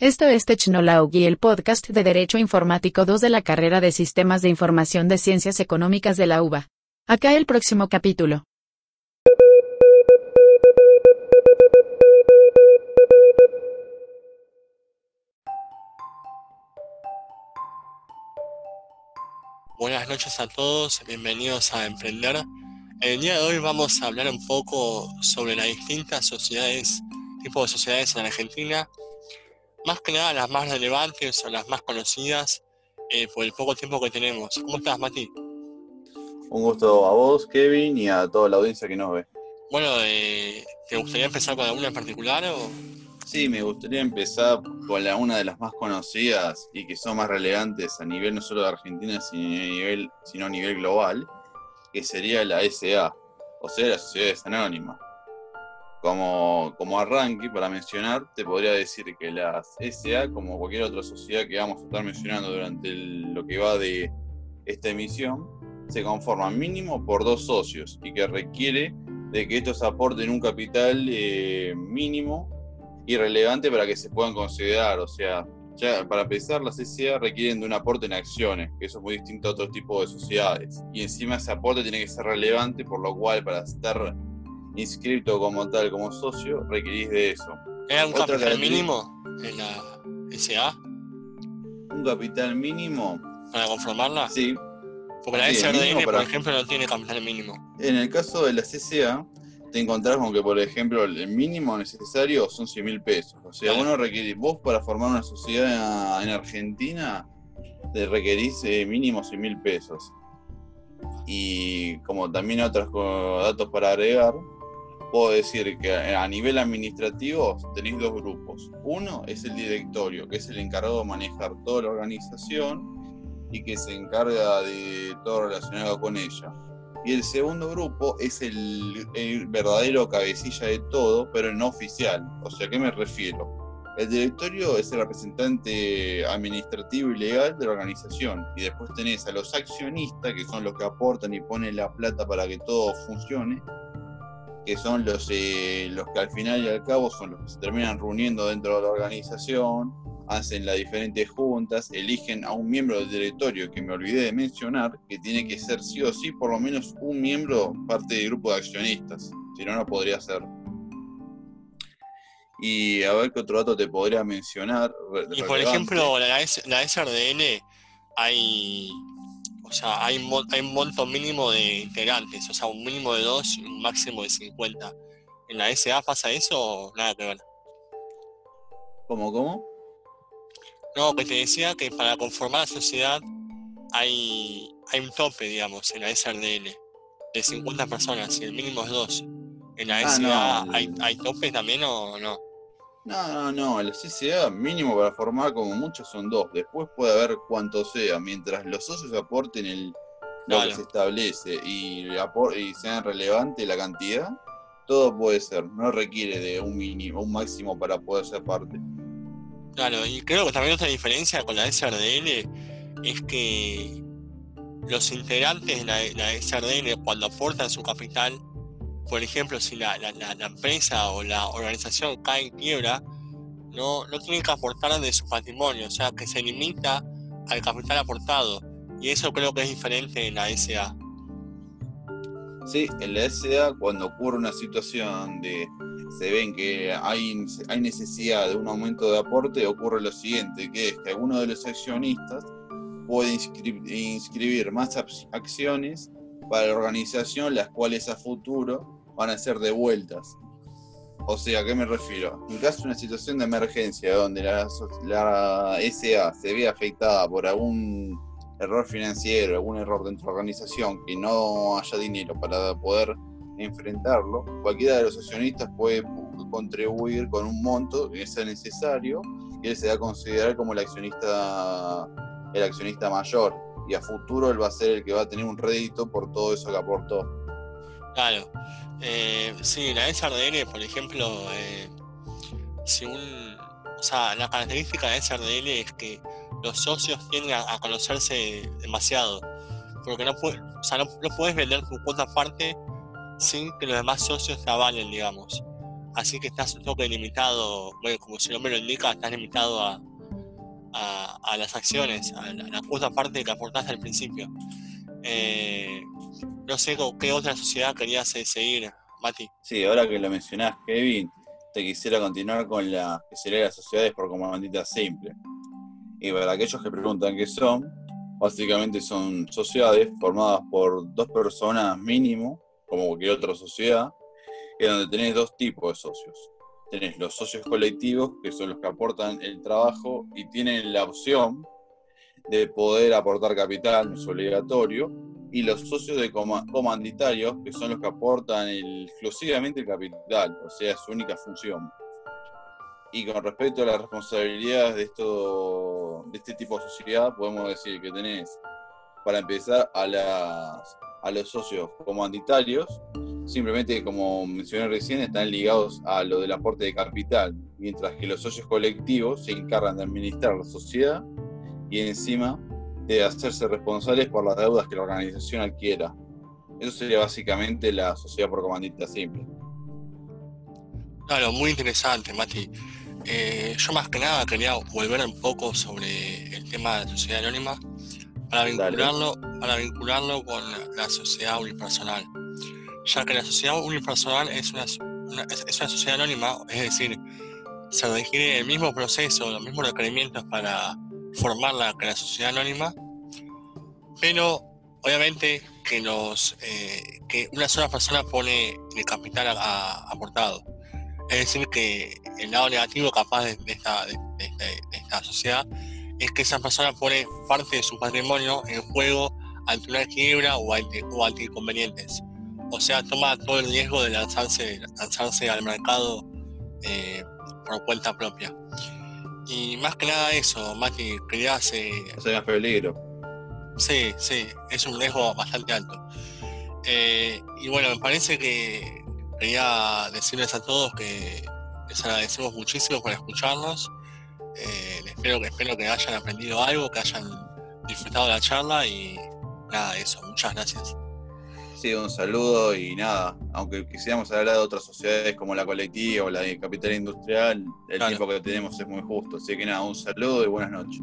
Esto es Technology, el podcast de Derecho Informático 2 de la carrera de Sistemas de Información de Ciencias Económicas de la UBA. Acá el próximo capítulo. Buenas noches a todos, bienvenidos a Emprender. El día de hoy vamos a hablar un poco sobre las distintas sociedades, tipos de sociedades en Argentina más que nada las más relevantes o las más conocidas eh, por el poco tiempo que tenemos. ¿Cómo estás, Mati? Un gusto a vos, Kevin, y a toda la audiencia que nos ve. Bueno, eh, ¿te gustaría empezar con alguna en particular? O? Sí, me gustaría empezar con la, una de las más conocidas y que son más relevantes a nivel no solo de Argentina, sino a nivel, sino a nivel global, que sería la SA, o sea, las sociedades anónimas. Como, como arranque, para mencionar, te podría decir que las SA, como cualquier otra sociedad que vamos a estar mencionando durante lo que va de esta emisión, se conforman mínimo por dos socios y que requiere de que estos aporten un capital eh, mínimo y relevante para que se puedan considerar. O sea, para empezar, las SA requieren de un aporte en acciones, que eso es muy distinto a otro tipo de sociedades. Y encima ese aporte tiene que ser relevante, por lo cual para estar inscrito como tal, como socio, requerís de eso. ¿Era un capital mínimo en la SA? ¿Un capital mínimo? ¿Para conformarla? Sí. Porque la SRDN, por ejemplo, no tiene capital mínimo. En el caso de la CCA, te encontrás con que, por ejemplo, el mínimo necesario son 100 mil pesos. O sea, vos, requerís, vos para formar una sociedad en Argentina, te requerís eh, mínimo 100 mil pesos. Y como también otros datos para agregar, puedo decir que a nivel administrativo tenéis dos grupos. Uno es el directorio, que es el encargado de manejar toda la organización y que se encarga de todo relacionado con ella. Y el segundo grupo es el, verdadero cabecilla de todo, pero no oficial. O sea, ¿a qué me refiero? El directorio es el representante administrativo y legal de la organización. Y después tenés a los accionistas, que son los que aportan y ponen la plata para que todo funcione que son los, eh, los que al final y al cabo son los que se terminan reuniendo dentro de la organización, hacen las diferentes juntas, eligen a un miembro del directorio que me olvidé de mencionar, que tiene que ser sí o sí por lo menos un miembro parte del grupo de accionistas, si no, no podría ser. Y a ver qué otro dato te podría mencionar. Y por ejemplo, la, la SRDN hay o sea, hay, hay un monto mínimo de integrantes, o sea, un mínimo de dos y un máximo de 50. ¿En la SA pasa eso o nada que ver? ¿Cómo, cómo? No, que te decía que para conformar la sociedad hay, hay un tope, digamos, en la SRDL, de 50 personas y el mínimo es dos. ¿En la SA ah, hay, hay tope también o no? No, no, no, el CCA mínimo para formar como mucho son dos. Después puede haber cuanto sea. Mientras los socios aporten el, lo que se establece y, y sean relevante la cantidad, todo puede ser. No requiere de un mínimo, un máximo para poder ser parte. Claro, y creo que también otra diferencia con la SRDL es que los integrantes de la, la SRDL cuando aportan su capital por ejemplo, si la, empresa o la organización cae en quiebra, no, no tienen que aportar de su patrimonio, o sea, que se limita al capital aportado. Y eso creo que es diferente en la SA. Sí, en la SA cuando ocurre una situación donde se ven que hay, hay necesidad de un aumento de aporte, ocurre lo siguiente, que es que alguno de los accionistas puede inscribir más acciones para la organización, las cuales a futuro van a ser devueltas. O sea, ¿a qué me refiero? En caso de una situación de emergencia donde la, SA se ve afectada por algún error financiero, algún error dentro de la organización, que no haya dinero para poder enfrentarlo, cualquiera de los accionistas puede contribuir con un monto que sea necesario y él se va a considerar como el accionista, el accionista mayor. Y a futuro él va a ser el que va a tener un rédito por todo eso que aportó. Claro. Eh, sí, la SRDL, por ejemplo, eh, si o sea, la característica de SRDL es que los socios tienden a, conocerse demasiado. Porque no, puede, o sea, no, puedes vender tu cuota aparte sin que los demás socios te avalen, digamos. así que estás un toque limitado, bueno, como su nombre lo indica, estás limitado a, a, las acciones, a la, a parte que aportaste al principio. Eh, no sé qué otra sociedad querías seguir, Mati. Sí, ahora que lo mencionás, Kevin, te quisiera continuar con la que sería las sociedades por comandita simple. Y para aquellos que preguntan qué son, básicamente son sociedades formadas por dos personas mínimo, como cualquier otra sociedad, en donde tenés dos tipos de socios. Tenés los socios colectivos, que son los que aportan el trabajo y tienen la opción de poder aportar capital, no es obligatorio, y los socios de comanditarios, que son los que aportan exclusivamente el capital, o sea, su única función. Y con respecto a las responsabilidades de, esto, de este tipo de sociedad, podemos decir que tenés, para empezar, a, las, a los socios comanditarios, simplemente como mencioné recién, están ligados a lo del aporte de capital, mientras que los socios colectivos se encargan de administrar la sociedad y encima de hacerse responsables por las deudas que la organización adquiera. Eso sería básicamente la sociedad por comandita simple. Claro, muy interesante, Mati. Eh, yo más que nada quería volver un poco sobre el tema de la sociedad anónima para vincularlo, para vincularlo con la sociedad unipersonal. Ya que la sociedad unipersonal es una, es una sociedad anónima, es decir, se requiere el mismo proceso, los mismos requerimientos para formarla que la sociedad anónima, pero obviamente que los eh, que una sola persona pone el capital aportado. Es decir, que el lado negativo capaz de, esta, de, esta, sociedad es que esa persona pone parte de su patrimonio en juego ante una quiebra o ante, o inconvenientes. O sea, toma todo el riesgo de lanzarse, lanzarse al mercado eh, por cuenta propia. Y más que nada eso, Mati, querías... Eh, más peligro. Sí, sí, es un riesgo bastante alto. Eh, y bueno, me parece que quería decirles a todos que les agradecemos muchísimo por escucharnos. Eh, espero, que, espero que hayan aprendido algo, que hayan disfrutado de la charla y nada, eso. Muchas gracias. Sí, un saludo y nada, aunque quisiéramos hablar de otras sociedades como la colectiva o la de capital industrial, el tiempo que tenemos es muy justo. Así que nada, un saludo y buenas noches.